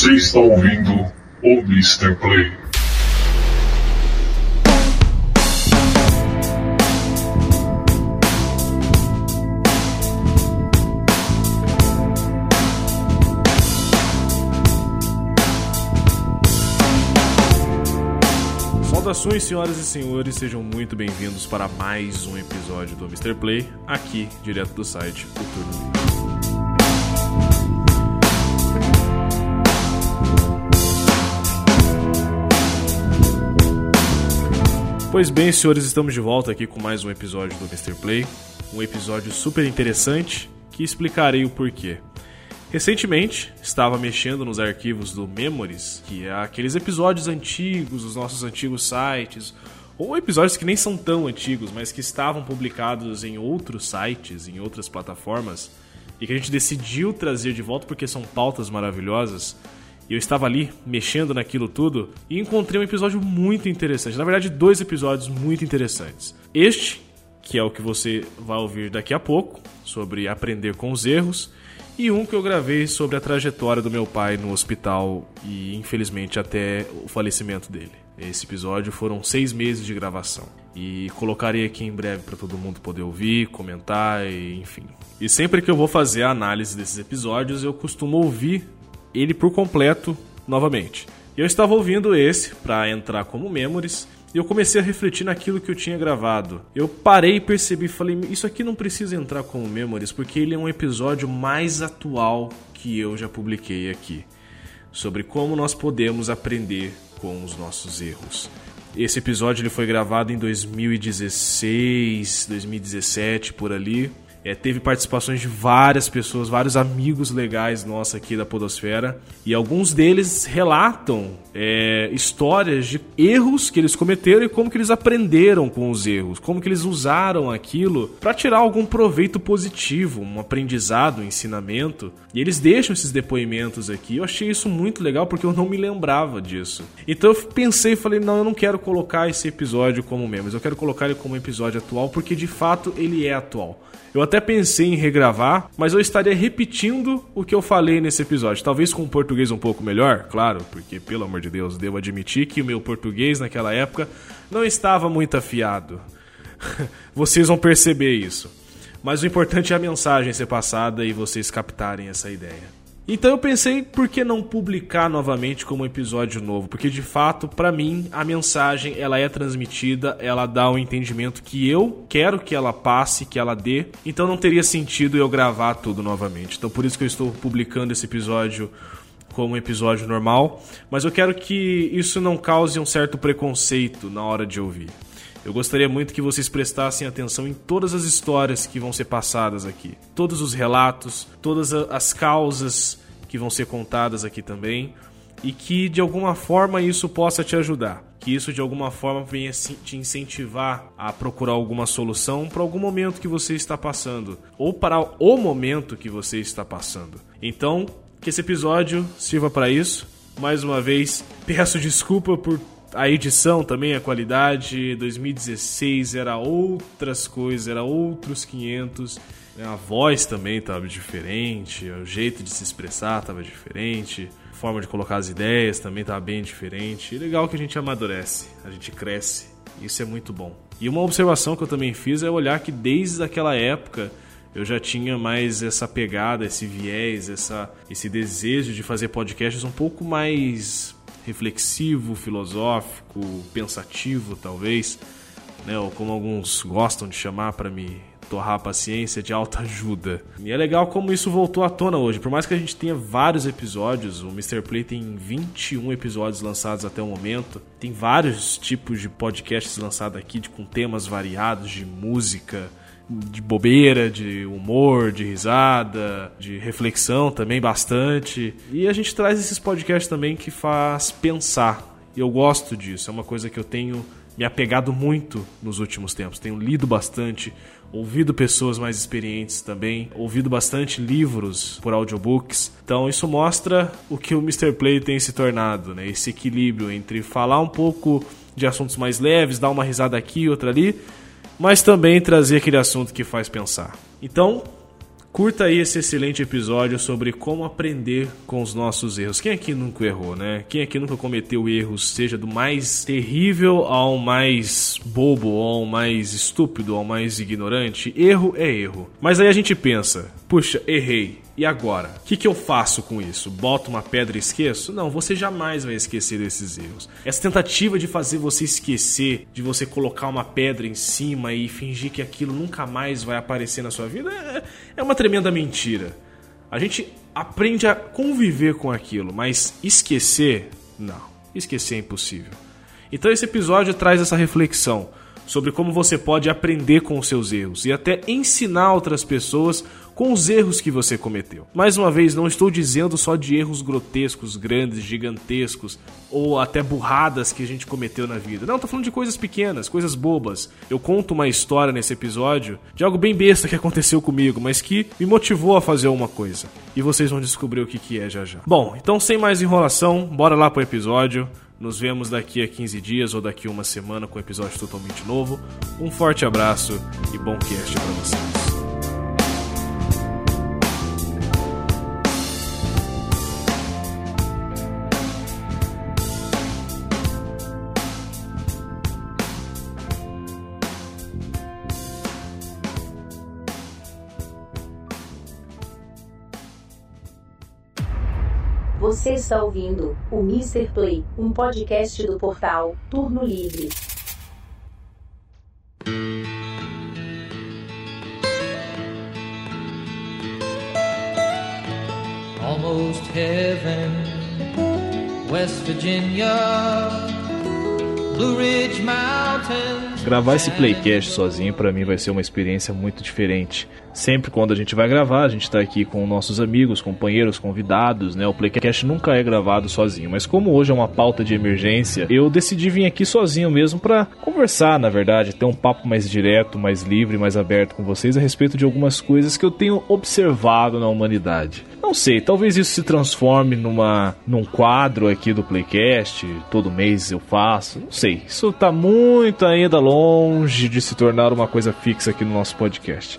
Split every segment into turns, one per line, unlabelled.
Você está ouvindo o Mr. Play.
Saudações, senhoras e senhores, sejam muito bem-vindos para mais um episódio do Mr. Play, aqui direto do site Futuro Livre. Pois bem, senhores, estamos de volta aqui com mais um episódio do Mr. Play, um episódio super interessante que explicarei o porquê. Recentemente, estava mexendo nos arquivos do Memories, que é aqueles episódios antigos dos nossos antigos sites, ou episódios que nem são tão antigos, mas que estavam publicados em outros sites, em outras plataformas, e que a gente decidiu trazer de volta porque são pautas maravilhosas. Eu estava ali mexendo naquilo tudo e encontrei um episódio muito interessante. Na verdade, dois episódios muito interessantes. Este, que é o que você vai ouvir daqui a pouco, sobre aprender com os erros, e um que eu gravei sobre a trajetória do meu pai no hospital e infelizmente até o falecimento dele. Esse episódio foram seis meses de gravação e colocarei aqui em breve para todo mundo poder ouvir, comentar e enfim. E sempre que eu vou fazer a análise desses episódios, eu costumo ouvir ele por completo novamente. Eu estava ouvindo esse para entrar como memories e eu comecei a refletir naquilo que eu tinha gravado. Eu parei e percebi, falei, isso aqui não precisa entrar como memories porque ele é um episódio mais atual que eu já publiquei aqui, sobre como nós podemos aprender com os nossos erros. Esse episódio ele foi gravado em 2016, 2017 por ali. É, teve participações de várias pessoas, vários amigos legais nossos aqui da Podosfera. E alguns deles relatam é, histórias de erros que eles cometeram e como que eles aprenderam com os erros, como que eles usaram aquilo para tirar algum proveito positivo, um aprendizado, um ensinamento. E eles deixam esses depoimentos aqui. Eu achei isso muito legal porque eu não me lembrava disso. Então eu pensei e falei: não, eu não quero colocar esse episódio como memes, eu quero colocar ele como episódio atual porque de fato ele é atual. Eu até pensei em regravar, mas eu estaria repetindo o que eu falei nesse episódio. Talvez com um português um pouco melhor, claro, porque, pelo amor de Deus, devo admitir que o meu português naquela época não estava muito afiado. vocês vão perceber isso. Mas o importante é a mensagem ser passada e vocês captarem essa ideia. Então eu pensei, por que não publicar novamente como episódio novo? Porque de fato, para mim, a mensagem ela é transmitida, ela dá o um entendimento que eu quero que ela passe, que ela dê. Então não teria sentido eu gravar tudo novamente. Então por isso que eu estou publicando esse episódio como episódio normal, mas eu quero que isso não cause um certo preconceito na hora de ouvir. Eu gostaria muito que vocês prestassem atenção em todas as histórias que vão ser passadas aqui, todos os relatos, todas as causas que vão ser contadas aqui também, e que de alguma forma isso possa te ajudar, que isso de alguma forma venha te incentivar a procurar alguma solução para algum momento que você está passando, ou para o momento que você está passando. Então, que esse episódio sirva para isso. Mais uma vez, peço desculpa por a edição também, a qualidade, 2016 era outras coisas, era outros 500. A voz também estava diferente, o jeito de se expressar estava diferente, a forma de colocar as ideias também estava bem diferente. E legal que a gente amadurece, a gente cresce, isso é muito bom. E uma observação que eu também fiz é olhar que desde aquela época eu já tinha mais essa pegada, esse viés, essa, esse desejo de fazer podcasts um pouco mais reflexivo, filosófico, pensativo, talvez, né? ou como alguns gostam de chamar para me torrar a paciência de alta ajuda. E é legal como isso voltou à tona hoje. Por mais que a gente tenha vários episódios, o Mr. Play tem 21 episódios lançados até o momento. Tem vários tipos de podcasts lançados aqui com temas variados de música, de bobeira, de humor, de risada, de reflexão também bastante. E a gente traz esses podcasts também que faz pensar. E eu gosto disso, é uma coisa que eu tenho me apegado muito nos últimos tempos. Tenho lido bastante, ouvido pessoas mais experientes também, ouvido bastante livros por audiobooks. Então isso mostra o que o Mr. Play tem se tornado, né? Esse equilíbrio entre falar um pouco de assuntos mais leves, dar uma risada aqui, outra ali, mas também trazer aquele assunto que faz pensar. Então,
Curta aí esse excelente episódio sobre como aprender com os nossos erros. Quem aqui nunca errou, né? Quem aqui nunca cometeu erros, seja do mais terrível ao mais bobo, ao mais estúpido, ao mais ignorante? Erro é erro. Mas aí a gente pensa, puxa, errei. E agora? O que, que eu faço com isso? Boto uma pedra e esqueço? Não, você jamais vai esquecer desses erros. Essa tentativa de fazer você esquecer, de você colocar uma pedra em cima e fingir que aquilo nunca mais vai aparecer na sua vida, é, é uma tremenda mentira. A gente aprende a conviver com aquilo, mas esquecer, não. Esquecer é impossível. Então esse episódio traz essa reflexão sobre como você pode aprender com os seus erros e até ensinar outras pessoas com os erros que você cometeu. Mais uma vez, não estou dizendo só de erros grotescos, grandes, gigantescos ou até burradas que a gente cometeu na vida. Não, estou falando de coisas pequenas, coisas bobas. Eu conto uma história nesse episódio de algo bem besta que aconteceu comigo, mas que me motivou a fazer uma coisa. E vocês vão descobrir o que, que é já já. Bom, então sem mais enrolação, bora lá pro episódio. Nos vemos daqui a 15 dias ou daqui a uma semana com um episódio totalmente novo. Um forte abraço e bom cast para vocês.
Você está ouvindo o Mr. Play, um podcast do portal Turno Livre.
Almost heaven, West Virginia, Blue Ridge Mountains.
Gravar esse playcast sozinho para mim vai ser uma experiência muito diferente. Sempre quando a gente vai gravar, a gente está aqui com nossos amigos, companheiros, convidados, né? O Playcast nunca é gravado sozinho, mas como hoje é uma pauta de emergência, eu decidi vir aqui sozinho mesmo para conversar, na verdade, ter um papo mais direto, mais livre, mais aberto com vocês a respeito de algumas coisas que eu tenho observado na humanidade. Não sei, talvez isso se transforme numa num quadro aqui do Playcast, todo mês eu faço. Não sei, isso tá muito ainda longe de se tornar uma coisa fixa aqui no nosso podcast.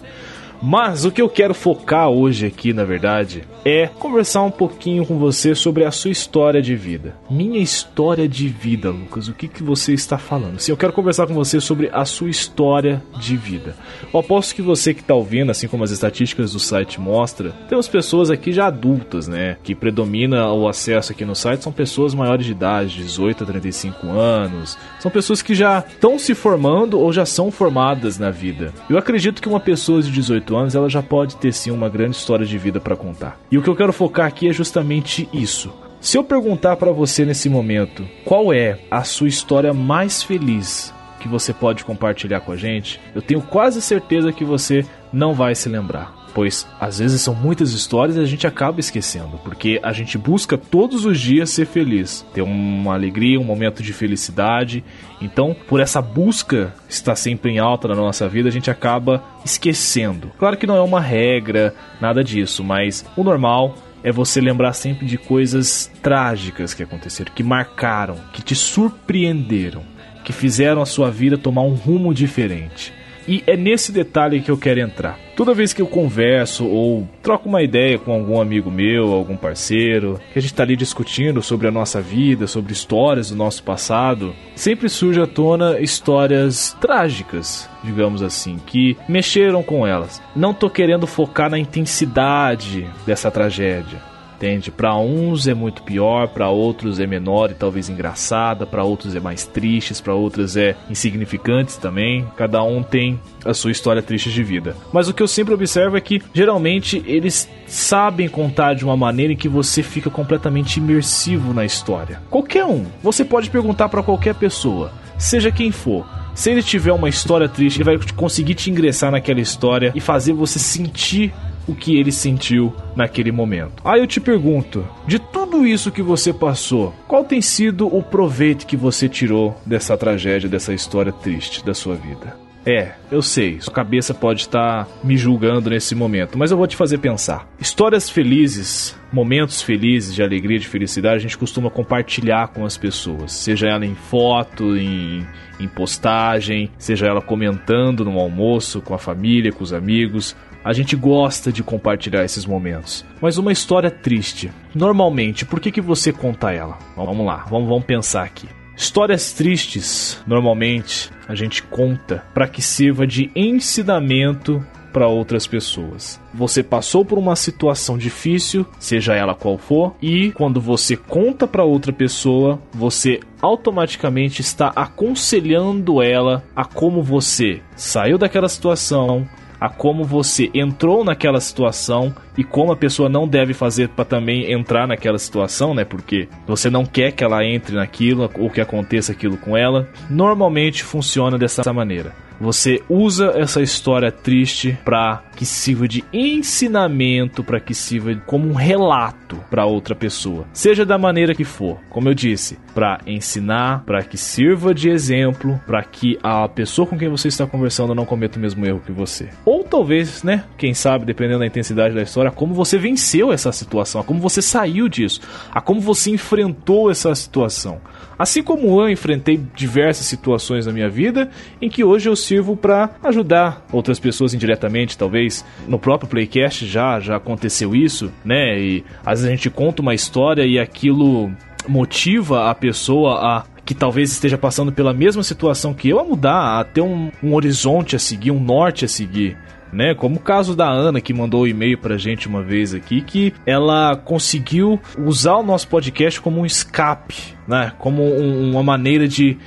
Mas o que eu quero focar hoje aqui, na verdade, é conversar um pouquinho com você sobre a sua história de vida. Minha história de vida, Lucas. O que, que você está falando? Sim, eu quero conversar com você sobre a sua história de vida. Eu aposto que você que está ouvindo, assim como as estatísticas do site mostra, temos pessoas aqui já adultas, né? Que predomina o acesso aqui no site são pessoas maiores de idade, 18 a 35 anos. São pessoas que já estão se formando ou já são formadas na vida. Eu acredito que uma pessoa de 18 anos ela já pode ter sim uma grande história de vida para contar. E o que eu quero focar aqui é justamente isso. Se eu perguntar para você nesse momento, qual é a sua história mais feliz que você pode compartilhar com a gente, eu tenho quase certeza que você não vai se lembrar pois às vezes são muitas histórias e a gente acaba esquecendo, porque a gente busca todos os dias ser feliz, ter uma alegria, um momento de felicidade. Então, por essa busca estar sempre em alta na nossa vida, a gente acaba esquecendo. Claro que não é uma regra, nada disso, mas o normal é você lembrar sempre de coisas trágicas que aconteceram, que marcaram, que te surpreenderam, que fizeram a sua vida tomar um rumo diferente. E é nesse detalhe que eu quero entrar. Toda vez que eu converso ou troco uma ideia com algum amigo meu, algum parceiro, que a gente está ali discutindo sobre a nossa vida, sobre histórias do nosso passado, sempre surge à tona histórias trágicas, digamos assim, que mexeram com elas. Não tô querendo focar na intensidade dessa tragédia entende? Para uns é muito pior, para outros é menor e talvez engraçada, para outros é mais tristes, para outras é insignificantes também. Cada um tem a sua história triste de vida. Mas o que eu sempre observo é que geralmente eles sabem contar de uma maneira em que você fica completamente imersivo na história. Qualquer um, você pode perguntar para qualquer pessoa, seja quem for. Se ele tiver uma história triste, ele vai conseguir te ingressar naquela história e fazer você sentir o que ele sentiu naquele momento. Aí eu te pergunto, de tudo isso que você passou, qual tem sido o proveito que você tirou dessa tragédia, dessa história triste da sua vida? É, eu sei, sua cabeça pode estar me julgando nesse momento, mas eu vou te fazer pensar. Histórias felizes, momentos felizes de alegria, de felicidade, a gente costuma compartilhar com as pessoas, seja ela em foto, em, em postagem, seja ela comentando no almoço com a família, com os amigos, A gente gosta de compartilhar esses momentos. Mas uma história triste, normalmente, por que, que você conta ela? Vamos lá, vamos, vamos pensar aqui. Histórias tristes, normalmente, a gente conta para que sirva de ensinamento para outras pessoas. Você passou por uma situação difícil, seja ela qual for, e quando você conta para outra pessoa, você automaticamente está aconselhando ela a como você saiu daquela situação, a como você entrou naquela situação e como a pessoa não deve fazer para também entrar naquela situação, né? Porque você não quer que ela entre naquilo ou que aconteça aquilo com ela. Normalmente funciona dessa maneira. Você usa essa história triste para que sirva de ensinamento, para que sirva como um relato para outra pessoa, seja da maneira que for. Como eu disse, para ensinar, para que sirva de exemplo, para que a pessoa com quem você está conversando não cometa o mesmo erro que você. Ou talvez, né, quem sabe, dependendo da intensidade da história, como você venceu essa situação, a como você saiu disso, a como você enfrentou essa situação. Assim como eu enfrentei diversas situações na minha vida em que hoje eu sirvo para ajudar outras pessoas indiretamente, talvez. No próprio Playcast já já aconteceu isso, né? E às vezes a gente conta uma história e aquilo motiva a pessoa a que talvez esteja passando pela mesma situação que eu a mudar, a ter um, um horizonte a seguir, um norte a seguir né? Como o caso da Ana que mandou o um e-mail pra gente uma vez aqui, que ela conseguiu usar o nosso podcast como um escape, né? Como um, uma maneira de,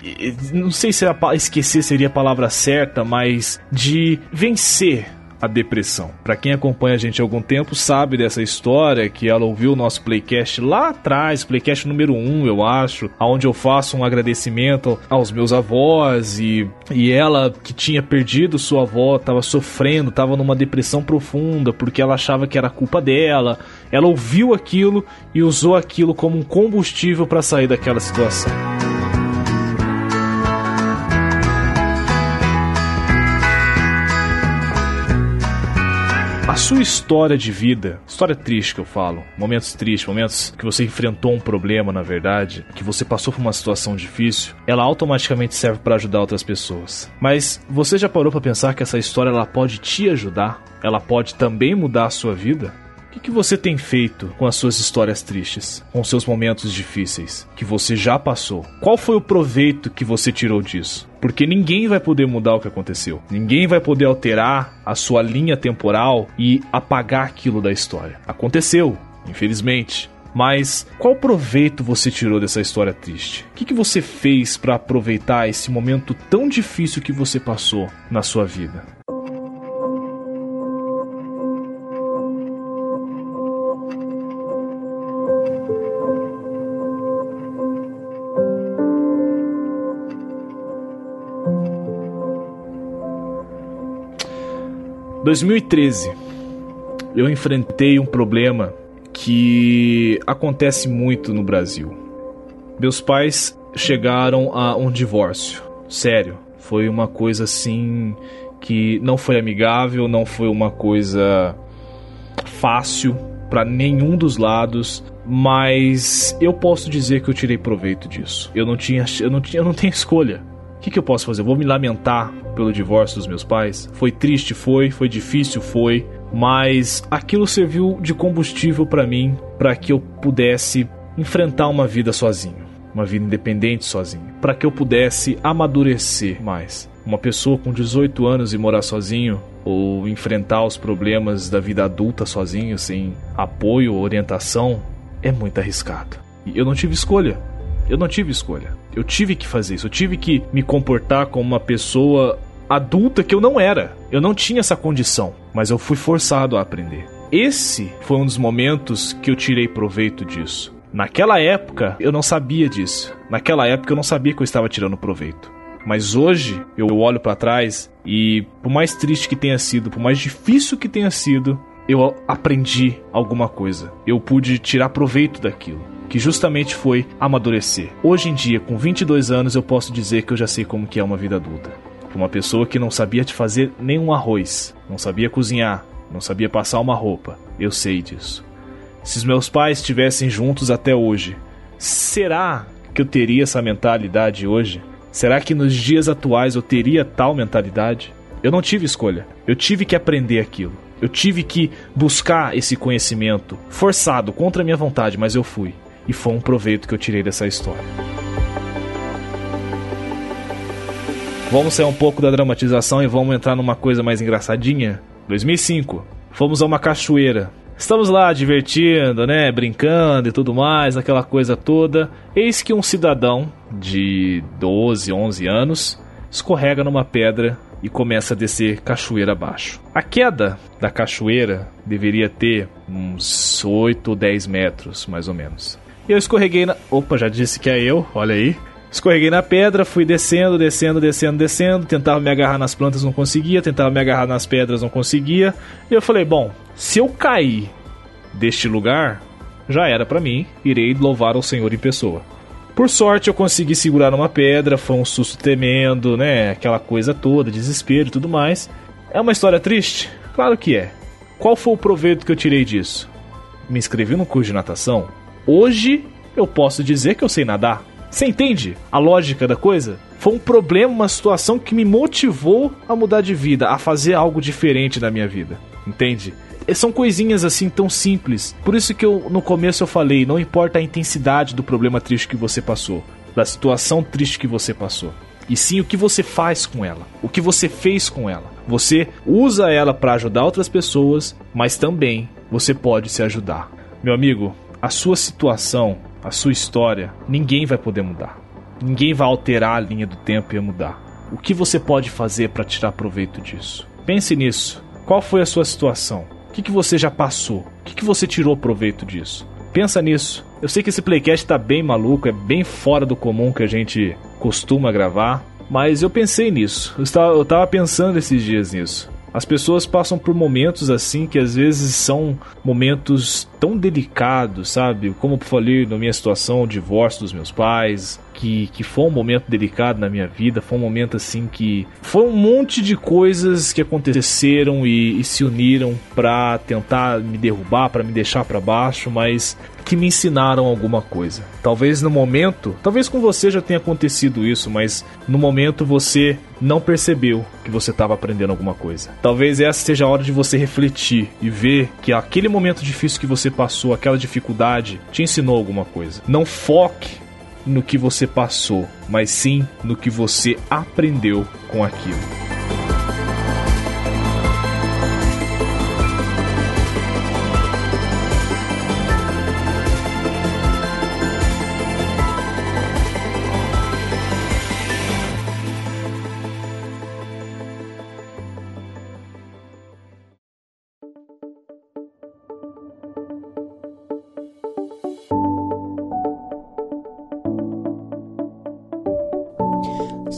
não sei se esquecer seria a palavra certa, mas de vencer a depressão. Para quem acompanha a gente há algum tempo sabe dessa história que ela ouviu o nosso playcast lá atrás, playcast número 1, eu acho, aonde eu faço um agradecimento aos meus avós e, e ela que tinha perdido sua avó, estava sofrendo, estava numa depressão profunda porque ela achava que era culpa dela. Ela ouviu aquilo e usou aquilo como um combustível para sair daquela situação. A sua história de vida, história triste que eu falo, momentos tristes, momentos que você enfrentou um problema, na verdade, que você passou por uma situação difícil, ela automaticamente serve para ajudar outras pessoas. Mas você já parou para pensar que essa história ela pode te ajudar? Ela pode também mudar a sua vida? O que, você tem feito com as suas histórias tristes, com seus momentos difíceis que você já passou? Qual foi o proveito que você tirou disso? Porque ninguém vai poder mudar o que aconteceu. Ninguém vai poder alterar a sua linha temporal e apagar aquilo da história. Aconteceu, infelizmente. Mas qual proveito você tirou dessa história triste? O que, que você fez para aproveitar esse momento tão difícil que você passou na sua vida? 2013, eu enfrentei um problema que acontece muito no Brasil. Meus pais chegaram a um divórcio. Sério, foi uma coisa assim que não foi amigável, não foi uma coisa fácil para nenhum dos lados, mas eu posso dizer que eu tirei proveito disso. Eu não tinha, eu não tinha, eu não tenho escolha que, que eu posso fazer? Vou me lamentar pelo divórcio dos meus pais? Foi triste? Foi. Foi difícil? Foi. Mas aquilo serviu de combustível para mim, para que eu pudesse enfrentar uma vida sozinho, uma vida independente sozinho, para que eu pudesse amadurecer mais. Uma pessoa com 18 anos e morar sozinho, ou enfrentar os problemas da vida adulta sozinho, sem apoio ou orientação, é muito arriscado. E eu não tive escolha. Eu não tive escolha. Eu tive que fazer isso. Eu tive que me comportar como uma pessoa adulta que eu não era. Eu não tinha essa condição, mas eu fui forçado a aprender. Esse foi um dos momentos que eu tirei proveito disso. Naquela época, eu não sabia disso. Naquela época, eu não sabia que eu estava tirando proveito. Mas hoje, eu olho para trás e, por mais triste que tenha sido, por mais difícil que tenha sido, eu aprendi alguma coisa. Eu pude tirar proveito daquilo que justamente foi amadurecer. Hoje em dia, com 22 anos, eu posso dizer que eu já sei como que é uma vida adulta. Uma pessoa que não sabia te fazer nenhum arroz, não sabia cozinhar, não sabia passar uma roupa. Eu sei disso. Se os meus pais estivessem juntos até hoje, será que eu teria essa mentalidade hoje? Será que nos dias atuais eu teria tal mentalidade? Eu não tive escolha. Eu tive que aprender aquilo. Eu tive que buscar esse conhecimento, forçado, contra a minha vontade, mas eu fui. E foi um proveito que eu tirei dessa história. Vamos sair um pouco da dramatização e vamos entrar numa coisa mais engraçadinha? 2005. Fomos a uma cachoeira. Estamos lá divertindo, né? Brincando e tudo mais, aquela coisa toda. Eis que um cidadão de 12, 11 anos escorrega numa pedra e começa a descer cachoeira abaixo. A queda da cachoeira deveria ter uns 8 ou 10 metros, mais ou menos. Eu escorreguei na. Opa, já disse que é eu, olha aí. Escorreguei na pedra, fui descendo, descendo, descendo, descendo. Tentava me agarrar nas plantas, não conseguia. Tentava me agarrar nas pedras, não conseguia. E eu falei: bom, se eu cair deste lugar, já era para mim. Irei louvar ao Senhor em pessoa. Por sorte, eu consegui segurar uma pedra. Foi um susto tremendo, né? Aquela coisa toda, desespero e tudo mais. É uma história triste? Claro que é. Qual foi o proveito que eu tirei disso? Me inscrevi no curso de natação. Hoje eu posso dizer que eu sei nadar. Você entende a lógica da coisa? Foi um problema, uma situação que me motivou a mudar de vida, a fazer algo diferente na minha vida. Entende? São coisinhas assim tão simples. Por isso que eu no começo eu falei, não importa a intensidade do problema triste que você passou, da situação triste que você passou. E sim o que você faz com ela, o que você fez com ela. Você usa ela para ajudar outras pessoas, mas também você pode se ajudar. Meu amigo, a sua situação a sua história, ninguém vai poder mudar. Ninguém vai alterar a linha do tempo e mudar. O que você pode fazer para tirar proveito disso? Pense nisso. Qual foi a sua situação? O que, que você já passou? O que, que você tirou proveito disso? Pensa nisso. Eu sei que esse playcast tá bem maluco, é bem fora do comum que a gente costuma gravar, mas eu pensei nisso. Eu estava, eu tava pensando esses dias nisso. As pessoas passam por momentos assim que às vezes são momentos tão delicados, sabe? Como eu falei na minha situação, o divórcio dos meus pais, que, que foi um momento delicado na minha vida, foi um momento assim que foi um monte de coisas que aconteceram e, e se uniram para tentar me derrubar, para me deixar para baixo, mas que me ensinaram alguma coisa. Talvez no momento, talvez com você já tenha acontecido isso, mas no momento você não percebeu que você estava aprendendo alguma coisa. Talvez essa seja a hora de você refletir e ver que aquele momento difícil que você passou, aquela dificuldade, te ensinou alguma coisa. Não foque no que você passou, mas sim no que você aprendeu com aquilo.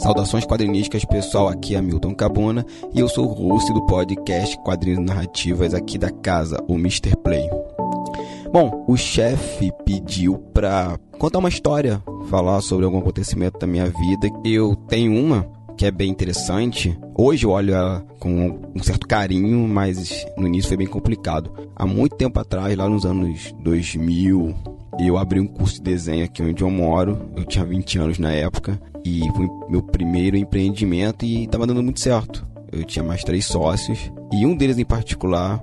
Saudações quadrinísticas, pessoal. Aqui é Milton Cabona e eu sou o host do podcast Quadrinhos Narrativas aqui da casa, o Mr. Play. Bom, o chefe pediu pra contar uma história, falar sobre algum acontecimento da minha vida. Eu tenho uma que é bem interessante. Hoje eu olho ela com um certo carinho, mas no início foi bem complicado. Há muito tempo atrás, lá nos anos 2000, eu abri um curso de desenho aqui onde eu moro. Eu tinha 20 anos na época e foi meu primeiro empreendimento e estava dando muito certo. Eu tinha mais três sócios e um deles em particular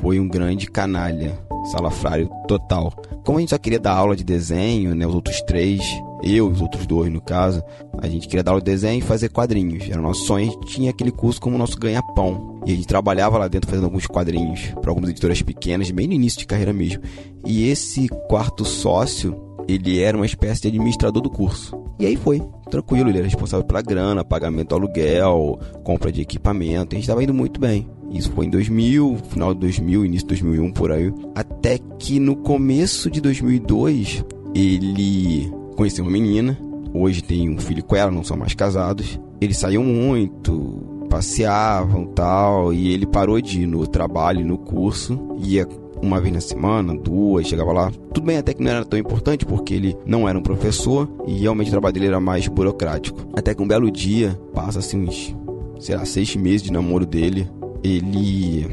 foi um grande canalha, salafrário total. Como a gente só queria dar aula de desenho, né, os outros três, eu e os outros dois no caso, a gente queria dar aula de desenho e fazer quadrinhos. Era o nosso sonho, a gente tinha aquele curso como nosso ganha-pão. E a gente trabalhava lá dentro fazendo alguns quadrinhos para algumas editoras pequenas, bem no início de carreira mesmo. E esse quarto sócio, ele era uma espécie de administrador do curso. E aí foi, tranquilo, ele era responsável pela grana, pagamento do aluguel, compra de equipamento, a gente estava indo muito bem. Isso foi em 2000, final de 2000, início de 2001 por aí. Até que no começo de 2002, ele conheceu uma menina. Hoje tem um filho com ela, não são mais casados. Eles saíam muito, passeavam tal. E ele parou de ir no trabalho, no curso. Ia uma vez na semana, duas, chegava lá. Tudo bem, até que não era tão importante, porque ele não era um professor e realmente o trabalho dele era mais burocrático. Até que um belo dia, passa assim uns, sei lá, seis meses de namoro dele ele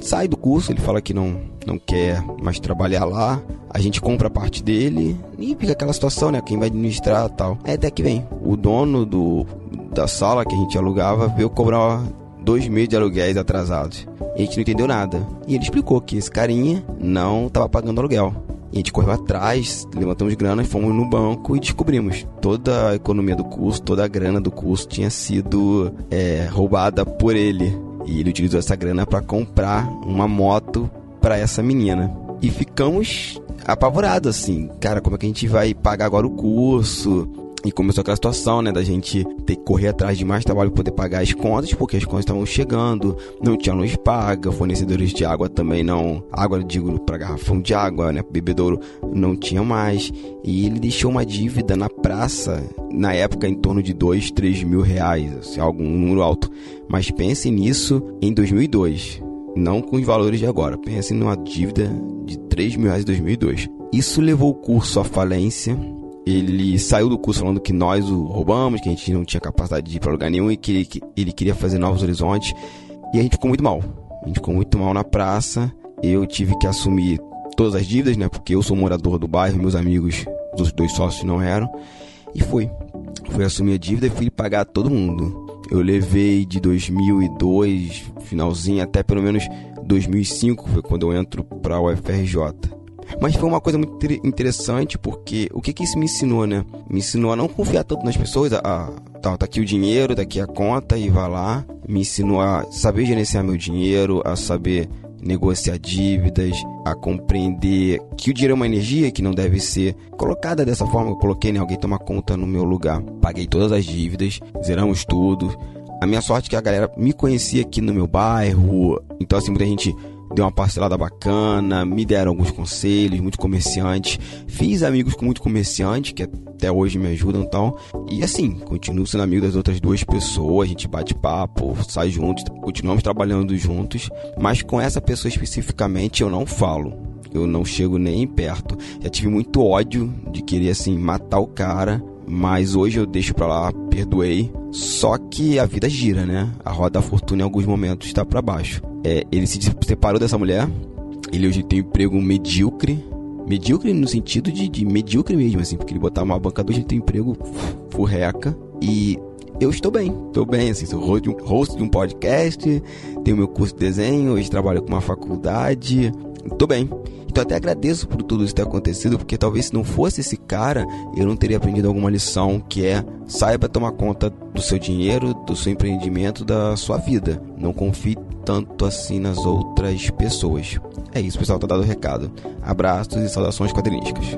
sai do curso, ele fala que não, não quer mais trabalhar lá. A gente compra a parte dele e fica aquela situação, né? Quem vai administrar tal. É até que vem. O dono do, da sala que a gente alugava veio cobrar dois meses de aluguéis atrasados. E a gente não entendeu nada. E ele explicou que esse carinha não estava pagando aluguel. E a gente correu atrás, levantamos grana, fomos no banco e descobrimos toda a economia do curso, toda a grana do curso tinha sido é, roubada por ele. E ele utilizou essa grana para comprar uma moto para essa menina. E ficamos apavorados assim, cara, como é que a gente vai pagar agora o curso? E começou aquela situação, né, da gente ter que correr atrás de mais trabalho para poder pagar as contas, porque as contas estavam chegando, não tinha luz paga, fornecedores de água também não, água digo para garrafão de água, né, bebedouro não tinha mais. E ele deixou uma dívida na praça, na época em torno de 2, 3 mil reais, assim, algum número alto. Mas pense nisso em 2002, não com os valores de agora. Pense numa dívida de 3 mil reais em 2002. Isso levou o curso à falência ele saiu do curso falando que nós o roubamos, que a gente não tinha capacidade de ir para lugar nenhum e que, que ele queria fazer novos horizontes. E a gente ficou muito mal. A gente ficou muito mal na praça. Eu tive que assumir todas as dívidas, né? Porque eu sou morador do bairro, meus amigos, os dois sócios não eram. E fui. Fui assumir a dívida e fui pagar todo mundo. Eu levei de 2002, finalzinho, até pelo menos 2005, foi quando eu entro para o UFRJ. Mas foi uma coisa muito interessante porque o que, que isso me ensinou, né? Me ensinou a não confiar tanto nas pessoas, a, a tá, tá aqui o dinheiro, daqui a conta e vai lá. Me ensinou a saber gerenciar meu dinheiro, a saber negociar dívidas, a compreender que o dinheiro é uma energia que não deve ser colocada dessa forma. Eu coloquei, né? Alguém tomar conta no meu lugar. Paguei todas as dívidas, zeramos tudo. A minha sorte é que a galera me conhecia aqui no meu bairro. Então, assim, muita gente deu uma parcelada bacana, me deram alguns conselhos, muitos comerciantes. Fiz amigos com muitos comerciantes que até hoje me ajudam e tal. E assim, continuo sendo amigo das outras duas pessoas, a gente bate papo, sai juntos, continuamos trabalhando juntos. Mas com essa pessoa especificamente eu não falo. Eu não chego nem perto. Já tive muito ódio de querer assim matar o cara, mas hoje eu deixo pra lá, perdoei. Só que a vida gira, né? A roda da fortuna em alguns momentos está para baixo. É, ele se separou dessa mulher. Ele hoje tem um emprego medíocre. Medíocre no sentido de, de medíocre mesmo, assim, porque ele botava uma banca dois, ele tem um emprego furreca. E eu estou bem, estou bem, assim, sou host de, um, host de um podcast, tenho meu curso de desenho, hoje trabalho com uma faculdade, estou bem. Então até agradeço por tudo isso ter acontecido, porque talvez se não fosse esse cara, eu não teria aprendido alguma lição que é saiba tomar conta do seu dinheiro, do seu empreendimento, da sua vida. Não confie tanto assim nas outras pessoas. É isso, pessoal, tá dado o recado. Abraços e saudações quadrinísticas.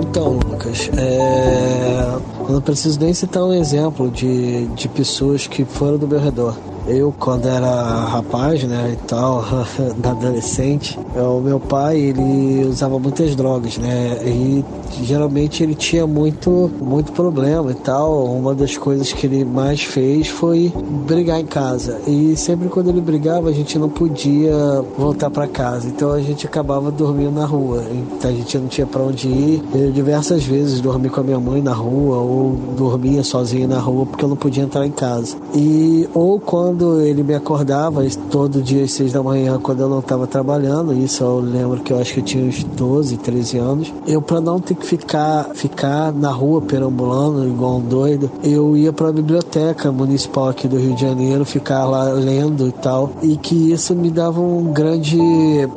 Então, Lucas, é... eu não preciso nem citar um exemplo de, de pessoas que foram do meu redor. Eu, quando era rapaz, né, e tal, adolescente, o meu pai, ele usava muitas drogas, né, e geralmente ele tinha muito, muito problema e tal. Uma das coisas que ele mais fez foi brigar em casa. E sempre quando ele brigava, a gente não podia voltar para casa. Então a gente acabava dormindo na rua. Então a gente não tinha para onde ir. Eu diversas vezes dormi com a minha mãe na rua ou dormia sozinho na rua porque eu não podia entrar em casa. E ou quando ele me acordava todo dia às seis da manhã quando eu não estava trabalhando, isso eu lembro que eu acho que eu tinha uns 12, 13 anos. Eu para não ter que ficar, ficar na rua perambulando igual um doido, eu ia para a biblioteca municipal aqui do Rio de Janeiro, ficar lá lendo e tal, e que isso me dava um grande,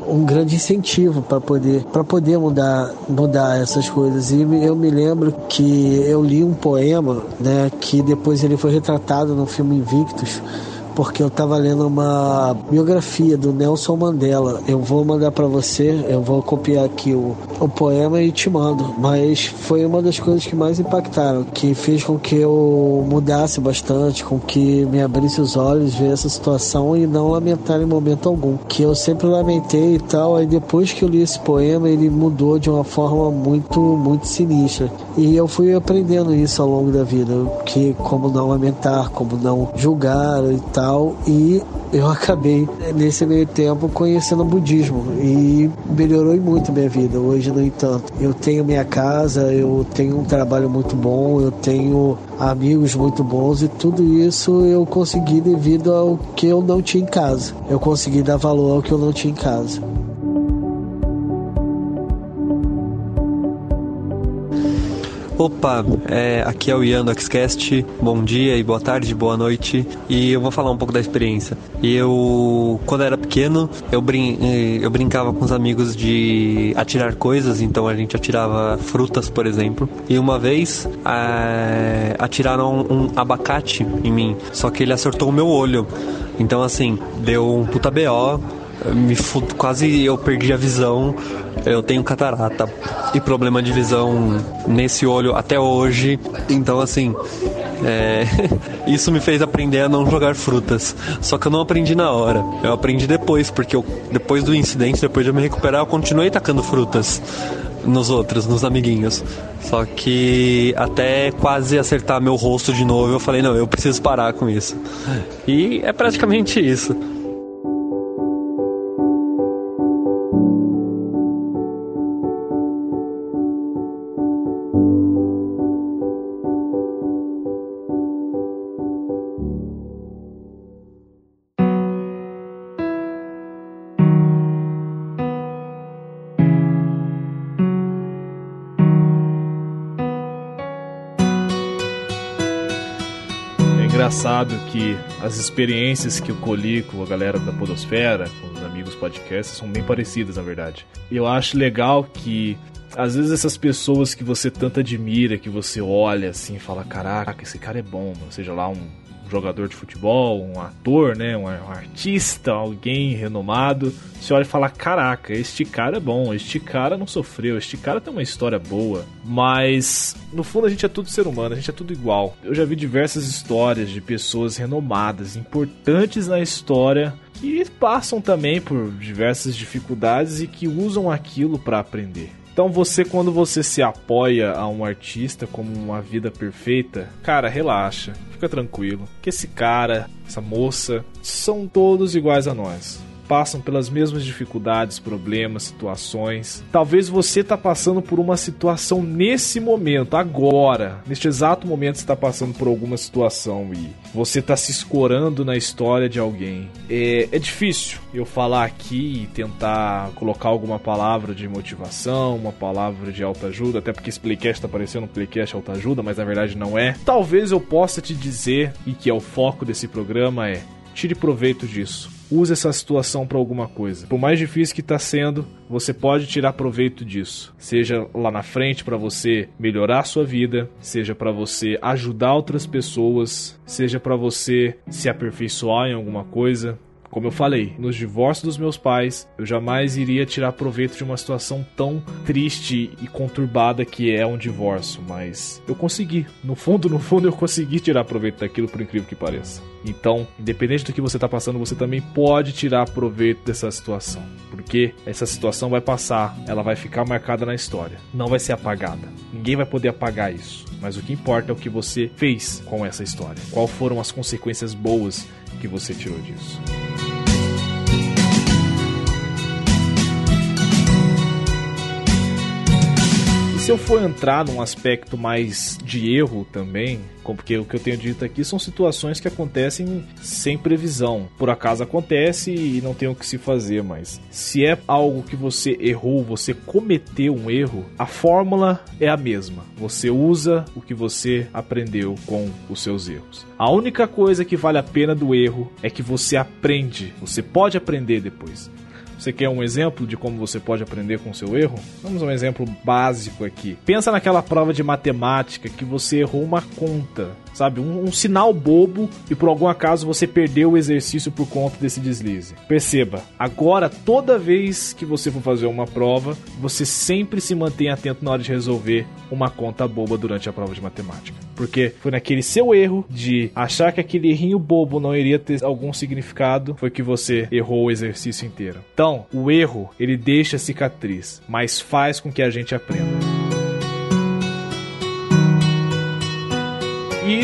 um grande incentivo para poder, para poder mudar, mudar essas coisas. E eu me lembro que eu li um poema, né, que depois ele foi retratado no filme Invictus porque eu estava lendo uma biografia do Nelson Mandela. Eu vou mandar para você, eu vou copiar aqui o, o poema e te mando. Mas foi uma das coisas que mais impactaram, que fez com que eu mudasse bastante, com que me abrisse os olhos, ver essa situação e não lamentar em momento algum. Que eu sempre lamentei e tal, aí depois que eu li esse poema, ele mudou de uma forma muito, muito sinistra. E eu fui aprendendo isso ao longo da vida, que como não lamentar, como não julgar e tal e eu acabei nesse meio tempo conhecendo o budismo e melhorou muito minha vida. Hoje, no entanto, eu tenho minha casa, eu tenho um trabalho muito bom, eu tenho amigos muito bons e tudo isso eu consegui devido ao que eu não tinha em casa. Eu consegui dar valor ao que eu não tinha em casa.
Opa, é, aqui é o Ian do Xcast. Bom dia e boa tarde, boa noite. E eu vou falar um pouco da experiência. Eu, quando era pequeno, eu, brin eh, eu brincava com os amigos de atirar coisas, então a gente atirava frutas, por exemplo. E uma vez é, atiraram um abacate em mim, só que ele acertou o meu olho. Então, assim, deu um puta BO, me fud... quase eu perdi a visão. Eu tenho catarata e problema de visão nesse olho até hoje. Então, assim, é... isso me fez aprender a não jogar frutas. Só que eu não aprendi na hora. Eu aprendi depois, porque eu... depois do incidente, depois de eu me recuperar, eu continuei tacando frutas nos outros, nos amiguinhos. Só que até quase acertar meu rosto de novo, eu falei, não, eu preciso parar com isso. E é praticamente isso.
Engraçado que as experiências que eu colhi com a galera da Podosfera, com os amigos podcasts, são bem parecidas, na verdade. Eu acho legal que às vezes essas pessoas que você tanto admira, que você olha assim e fala: Caraca, esse cara é bom, seja lá um jogador de futebol, um ator, né, um, artista, alguém renomado, você olha e fala: caraca, este cara é bom, este cara não sofreu, este cara tem uma história boa. Mas no fundo a gente é tudo ser humano, a gente é tudo igual. Eu já vi diversas histórias de pessoas renomadas, importantes na história que passam também por diversas dificuldades e que usam aquilo para aprender. Então você, quando você se apoia a um artista como uma vida perfeita, cara, relaxa, fica tranquilo. Que esse cara, essa moça, são todos iguais a nós passam pelas mesmas dificuldades, problemas, situações. Talvez você está passando por uma situação nesse momento, agora, neste exato momento está passando por alguma situação e você está se escorando na história de alguém. É, é difícil eu falar aqui e tentar colocar alguma palavra de motivação, uma palavra de autoajuda, até porque esse playcast está parecendo um playcast autoajuda, mas na verdade não é. Talvez eu possa te dizer, e que é o foco desse programa, é tire proveito disso use essa situação para alguma coisa. Por mais difícil que está sendo, você pode tirar proveito disso. Seja lá na frente para você melhorar a sua vida, seja para você ajudar outras pessoas, seja para você se aperfeiçoar em alguma coisa. Como eu falei, nos divórcios dos meus pais, eu jamais iria tirar proveito de uma situação tão triste e conturbada que é um divórcio, mas eu consegui. No fundo, no fundo, eu consegui tirar proveito daquilo, por incrível que pareça. Então, independente do que você está passando, você também pode tirar proveito dessa situação, porque essa situação vai passar, ela vai ficar marcada na história, não vai ser apagada. Ninguém vai poder apagar isso. Mas o que importa é o que você fez com essa história. Quais foram as consequências boas que você tirou disso. Se eu for entrar num aspecto mais de erro também, porque o que eu tenho dito aqui são situações que acontecem sem previsão. Por acaso acontece e não tem o que se fazer, mas se é algo que você errou, você cometeu um erro, a fórmula é a mesma. Você usa o que você aprendeu com os seus erros. A única coisa que vale a pena do erro é que você aprende. Você pode aprender depois. Você quer um exemplo de como você pode aprender com o seu erro? Vamos a um exemplo básico aqui. Pensa naquela prova de matemática que você errou uma conta sabe? Um, um, sinal bobo e por algum acaso você perdeu o exercício por conta desse deslize. Perceba, agora toda vez que você for fazer uma prova, você sempre se mantém atento na hora de resolver uma conta boba durante a prova de matemática. Porque foi naquele seu erro de achar que aquele errinho bobo não iria ter algum significado, foi que você errou o exercício inteiro. Então, o erro, ele deixa cicatriz, mas faz com que a gente aprenda.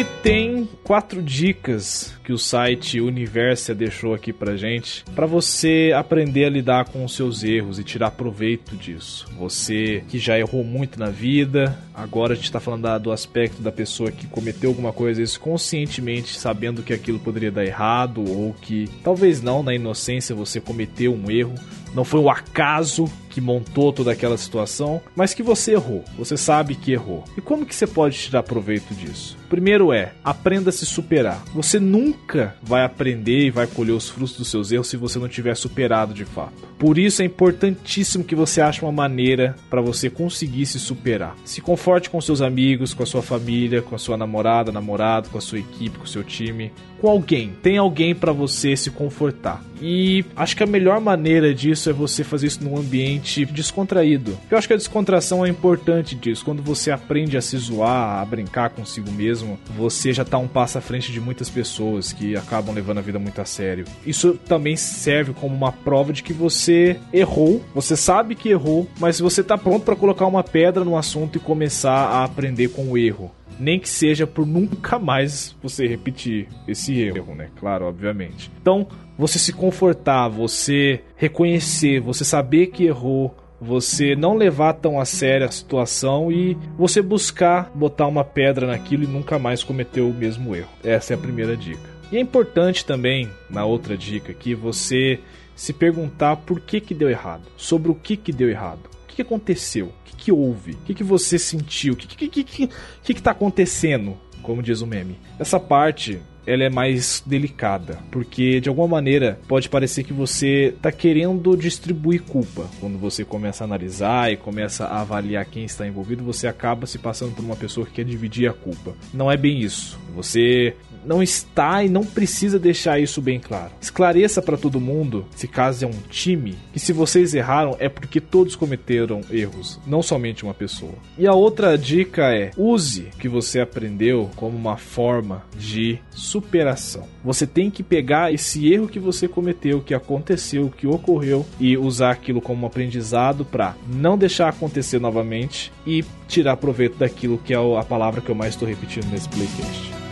E tem quatro dicas que o site Universa deixou aqui pra gente para você aprender a lidar com os seus erros e tirar proveito disso. Você que já errou muito na vida, agora a gente tá falando do aspecto da pessoa que cometeu alguma coisa isso conscientemente, sabendo que aquilo poderia dar errado ou que talvez não, na inocência você cometeu um erro, não foi o acaso que montou toda aquela situação, mas que você errou. Você sabe que errou. E como que você pode tirar proveito disso? Primeiro é, aprenda a se superar. Você nunca vai aprender e vai colher os frutos dos seus erros se você não tiver superado de fato. Por isso é importantíssimo que você ache uma maneira para você conseguir se superar. Se conforte com seus amigos, com a sua família, com a sua namorada, namorado, com a sua equipe, com o seu time, com alguém. Tem alguém para você se confortar. E acho que a melhor maneira disso é você fazer isso num ambiente descontraído. Eu acho que a descontração é importante disso. Quando você aprende a se zoar, a brincar consigo mesmo, você já tá um passo à frente de muitas pessoas que acabam levando a vida muito a sério. Isso também serve como uma prova de que você errou, você sabe que errou, mas você tá pronto para colocar uma pedra no assunto e começar a aprender com o erro nem que seja por nunca mais você repetir esse erro, né? Claro, obviamente. Então, você se confortar, você reconhecer, você saber que errou, você não levar tão a sério a situação e você buscar botar uma pedra naquilo e nunca mais cometer o mesmo erro. Essa é a primeira dica. E é importante também, na outra dica aqui, você se perguntar por que que deu errado, sobre o que que deu errado, o que, que aconteceu, que, houve, o que, que você sentiu, o que que, que, que, que, que tá acontecendo, como diz o meme. Essa parte ela é mais delicada, porque de alguma maneira pode parecer que você está querendo distribuir culpa. Quando você começa a analisar e começa a avaliar quem está envolvido, você acaba se passando por uma pessoa que quer dividir a culpa. Não é bem isso. Você não está e não precisa deixar isso bem claro. Esclareça para todo mundo, se caso é um time, que se vocês erraram é porque todos cometeram erros, não somente uma pessoa. E a outra dica é: use o que você aprendeu como uma forma de superação. Você tem que pegar esse erro que você cometeu, que aconteceu, que ocorreu e usar aquilo como um aprendizado para não deixar acontecer novamente e tirar proveito daquilo que é a palavra que eu mais estou repetindo nesse playcast.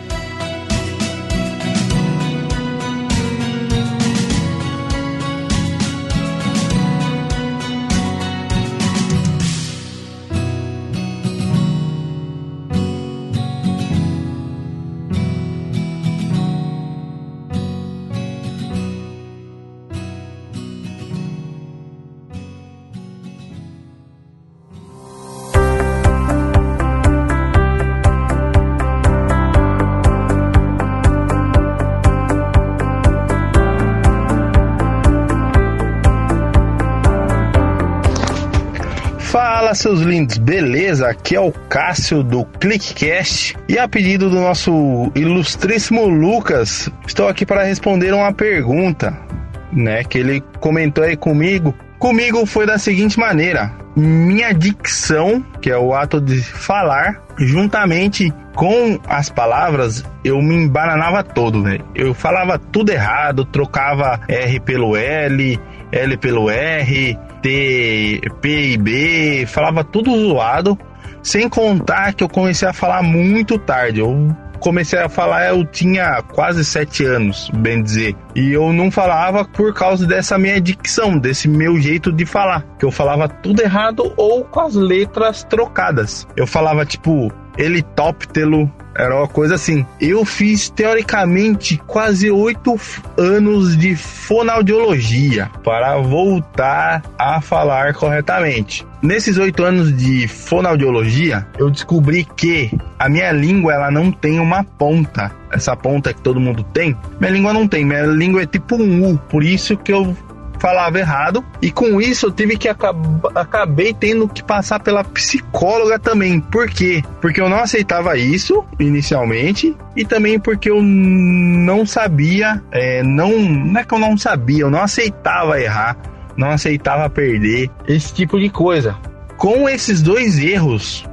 Seus lindos, beleza? Aqui é o Cássio do ClickCast e a pedido do nosso ilustríssimo Lucas, estou aqui para responder uma pergunta, né, que ele comentou aí comigo. Comigo foi da seguinte maneira: minha dicção, que é o ato de falar, juntamente com as palavras, eu me embananava todo, velho. Eu falava tudo errado, trocava R pelo L, L pelo R, T, P e B, falava tudo zoado. Sem contar que eu comecei a falar muito tarde. Eu comecei a falar, eu tinha quase sete anos, bem dizer. E eu não falava por causa dessa minha dicção, desse meu jeito de falar. Que eu falava tudo errado ou com as letras trocadas. Eu falava tipo, helitóptero, era uma coisa assim. Eu fiz, teoricamente, quase oito anos de fonoaudiologia para voltar a falar corretamente. Nesses oito anos de fonoaudiologia, eu descobri que a minha língua ela não tem uma ponta. Essa ponta que todo mundo tem, minha língua não tem. Minha língua é tipo um U. Por isso que eu falava errado e com isso eu tive que acab acabei tendo que passar pela psicóloga também. Por quê? Porque eu não aceitava isso inicialmente e também porque eu não sabia, é, não, não é que eu não sabia, eu não aceitava errar, não aceitava perder, esse tipo de coisa. Com esses dois erros,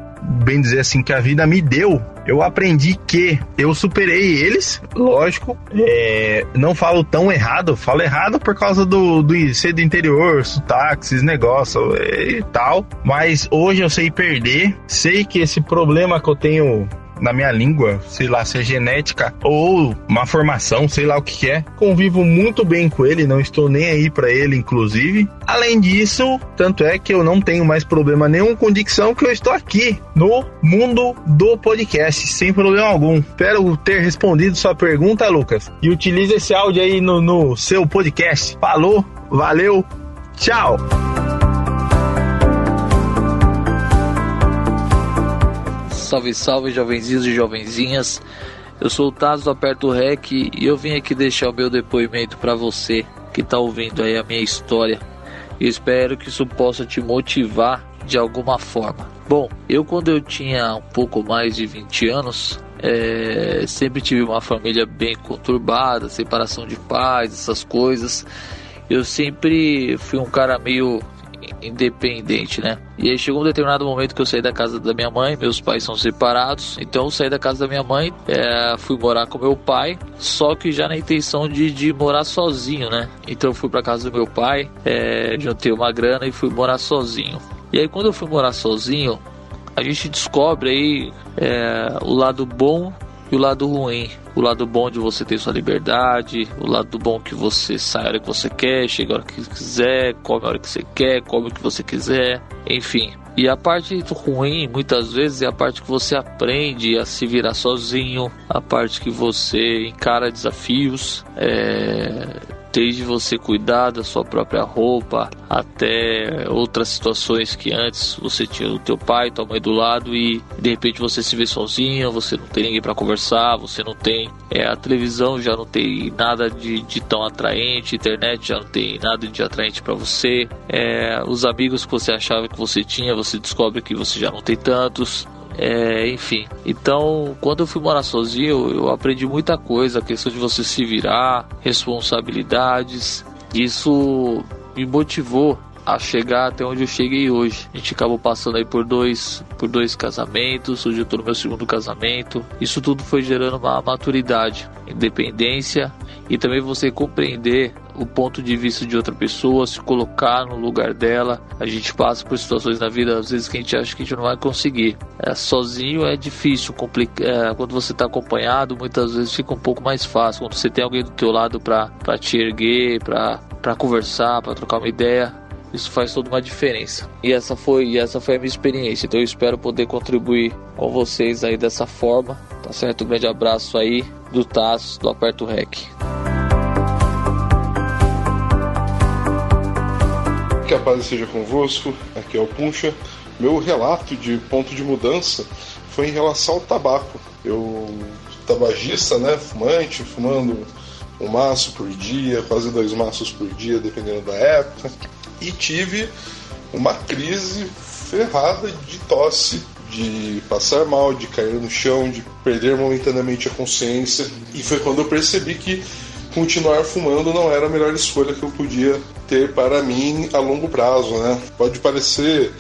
bem dizer assim, que a vida me deu, eu aprendi que eu superei eles, lógico. É, não falo tão errado, falo errado por causa do, do ser do interior, sotaques, negócio e tal. Mas hoje eu sei perder, sei que esse problema que eu tenho na minha língua, sei lá, se é genética ou uma formação, sei lá o que, é. Convivo muito bem com ele, não estou nem aí para ele, inclusive. Além disso, tanto é que eu não tenho mais problema nenhum com dicção, que eu estou aqui no mundo do podcast, sem problema algum. Espero ter respondido sua pergunta, Lucas. E utilize esse áudio aí no, no seu podcast. Falou, valeu, tchau!
Salve, salve, jovenzinhos e jovenzinhas. Eu sou o Taz do Aperto Rec e eu vim aqui deixar o meu depoimento para você que tá ouvindo aí a minha história. E espero que isso possa te motivar de alguma forma. Bom, eu quando eu tinha um pouco mais de 20 anos, é, sempre tive uma família bem conturbada, separação de pais, essas coisas. Eu sempre fui um cara meio independente, né? E aí chegou um determinado momento que eu saí da casa da minha mãe, meus pais são separados, então eu saí da casa da minha mãe, é, fui morar com meu pai, só que já na intenção de, de morar sozinho, né? Então eu fui pra casa do meu pai, é, juntei uma grana e fui morar sozinho. E aí quando eu fui morar sozinho, a gente descobre aí é, o lado bom e o lado ruim. O lado bom de você ter sua liberdade, o lado bom que você sai a hora que você quer, chega a hora que quiser, come a hora que você quer, come o que você quiser, enfim. E a parte ruim, muitas vezes, é a parte que você aprende a se virar sozinho, a parte que você encara desafios, é desde você cuidar da sua própria roupa até outras situações que antes você tinha o teu pai, tua mãe do lado e de repente você se vê sozinho, você não tem ninguém para conversar, você não tem é, a televisão já não tem nada de, de tão atraente, internet já não tem nada de atraente para você, é, os amigos que você achava que você tinha, você descobre que você já não tem tantos. É, enfim, então quando eu fui morar sozinho, eu aprendi muita coisa, a questão de você se virar, responsabilidades. Isso me motivou a chegar até onde eu cheguei hoje. A gente acabou passando aí por dois, por dois casamentos, hoje eu tô no meu segundo casamento. Isso tudo foi gerando uma maturidade, independência e também você compreender o ponto de vista de outra pessoa, se colocar no lugar dela. A gente passa por situações na vida, às vezes, que a gente acha que a gente não vai conseguir. É, sozinho é difícil, complica... É, quando você está acompanhado, muitas vezes fica um pouco mais fácil. Quando você tem alguém do teu lado para te erguer, para conversar, para trocar uma ideia, isso faz toda uma diferença. E essa foi, e essa foi a minha experiência. Então eu espero poder contribuir com vocês aí dessa forma. Tá certo? Um grande abraço aí do Tasso do Aperto Rec.
Que a paz seja convosco, aqui é o Puncha. Meu relato de ponto de mudança foi em relação ao tabaco. Eu, tabagista, né, fumante, fumando um maço por dia, quase dois maços por dia, dependendo da época, e tive uma crise ferrada de tosse, de passar mal, de cair no chão, de perder momentaneamente a consciência, e foi quando eu percebi que continuar fumando não era a melhor escolha que eu podia ter para mim a longo prazo, né? Pode parecer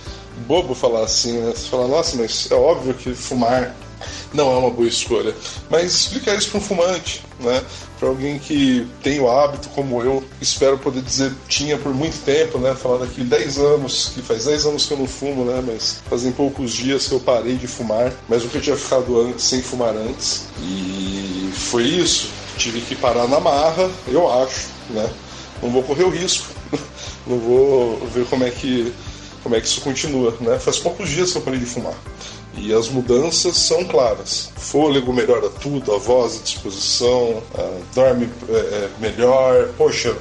bobo falar assim, né? Você fala, nossa, mas é óbvio que fumar não é uma boa escolha. Mas explicar isso para um fumante, né? Para alguém que tem o hábito, como eu, espero poder dizer, tinha por muito tempo, né? Falar daqui 10 anos, que faz 10 anos que eu não fumo, né? Mas fazem poucos dias que eu parei de fumar, mas nunca tinha ficado antes, sem fumar antes. E foi isso. Tive que parar na marra, eu acho, né? Não vou correr o risco, não vou ver como é que como é que isso continua, né? Faz poucos dias que eu parei de fumar. E as mudanças são claras. Fôlego melhora tudo, a voz, a disposição, dorme é, é, melhor. Poxa,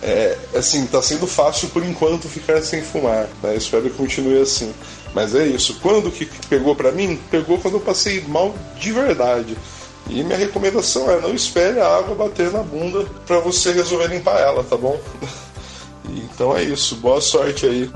é, assim, tá sendo fácil por enquanto ficar sem fumar. Né? Espero que continue assim. Mas é isso. Quando que pegou para mim? Pegou quando eu passei mal de verdade. E minha recomendação é não espere a água bater na bunda para você resolver limpar ela, tá bom? Então é isso. Boa sorte aí.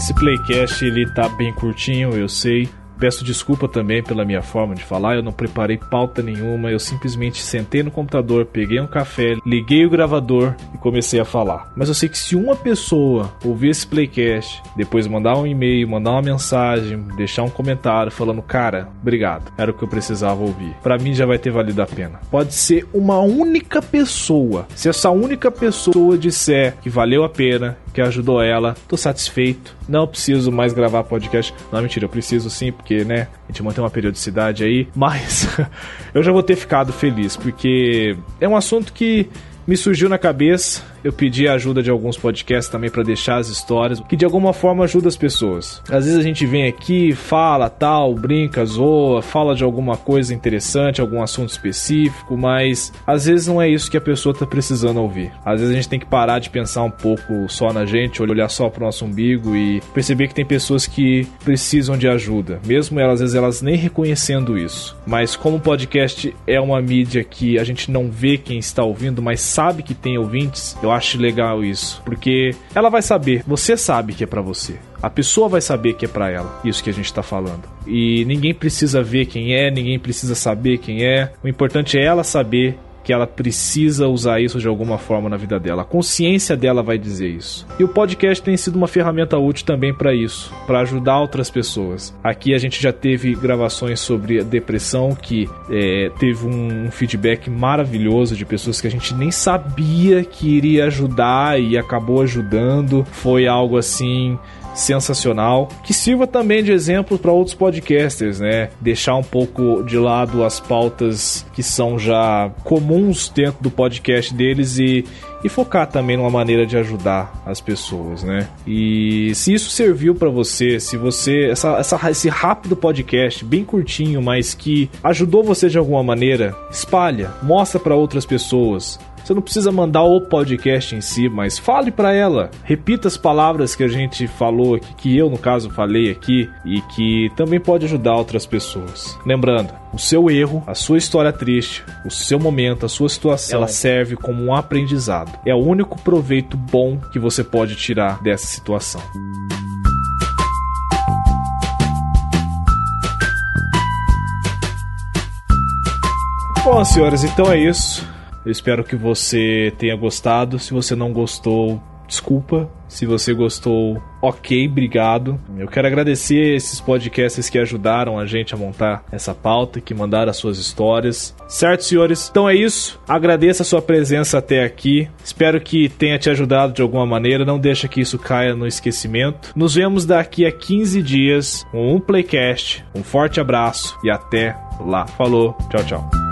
esse playcast ele tá bem curtinho, eu sei. Peço desculpa também pela minha forma de falar, eu não preparei pauta nenhuma, eu simplesmente sentei no computador, peguei um café, liguei o gravador e comecei a falar. Mas eu sei que se uma pessoa ouvir esse playcast, depois mandar um e-mail, mandar uma mensagem, deixar um comentário falando, cara, obrigado, era o que eu precisava ouvir. Para mim já vai ter valido a pena. Pode ser uma única pessoa. Se essa única pessoa disser que valeu a pena, que ajudou ela, tô satisfeito. Não preciso mais gravar podcast. Não, mentira, eu preciso sim, porque, né, a gente mantém uma periodicidade aí. Mas eu já vou ter ficado feliz, porque é um assunto que me surgiu na cabeça eu pedi a ajuda de alguns podcasts também para deixar as histórias, que de alguma forma ajuda as pessoas. Às vezes a gente vem aqui, fala tal, brinca, zoa, fala de alguma coisa interessante, algum assunto específico, mas às vezes não é isso que a pessoa tá precisando ouvir. Às vezes a gente tem que parar de pensar um pouco só na gente, olhar só pro nosso umbigo e perceber que tem pessoas que precisam de ajuda, mesmo elas, às vezes elas nem reconhecendo isso. Mas como o podcast é uma mídia que a gente não vê quem está ouvindo, mas sabe que tem ouvintes, eu acho legal isso, porque ela vai saber, você sabe que é para você. A pessoa vai saber que é para ela, isso que a gente tá falando. E ninguém precisa ver quem é, ninguém precisa saber quem é. O importante é ela saber que ela precisa usar isso de alguma forma na vida dela. A consciência dela vai dizer isso. E o podcast tem sido uma ferramenta útil também para isso, para ajudar outras pessoas. Aqui a gente já teve gravações sobre depressão que é, teve um feedback maravilhoso de pessoas que a gente nem sabia que iria ajudar e acabou ajudando. Foi algo assim sensacional, que sirva também de exemplo para outros podcasters, né? Deixar um pouco de lado as pautas que são já comuns dentro do podcast deles e e focar também numa maneira de ajudar as pessoas, né? E se isso serviu para você, se você essa, essa, esse rápido podcast bem curtinho, mas que ajudou você de alguma maneira, espalha, mostra para outras pessoas. Você não precisa mandar o podcast em si, mas fale para ela. Repita as palavras que a gente falou aqui, que eu no caso falei aqui e que também pode ajudar outras pessoas. Lembrando, o seu erro, a sua história triste, o seu momento, a sua situação, ela serve como um aprendizado. É o único proveito bom que você pode tirar dessa situação. Bom, senhores, então é isso. Eu espero que você tenha gostado. Se você não gostou, desculpa. Se você gostou, ok, obrigado. Eu quero agradecer esses podcasts que ajudaram a gente a montar essa pauta, que mandaram as suas histórias. Certo, senhores? Então é isso. Agradeço a sua presença até aqui. Espero que tenha te ajudado de alguma maneira. Não deixa que isso caia no esquecimento. Nos vemos daqui a 15 dias com um Playcast. Um forte abraço e até lá. Falou, tchau, tchau.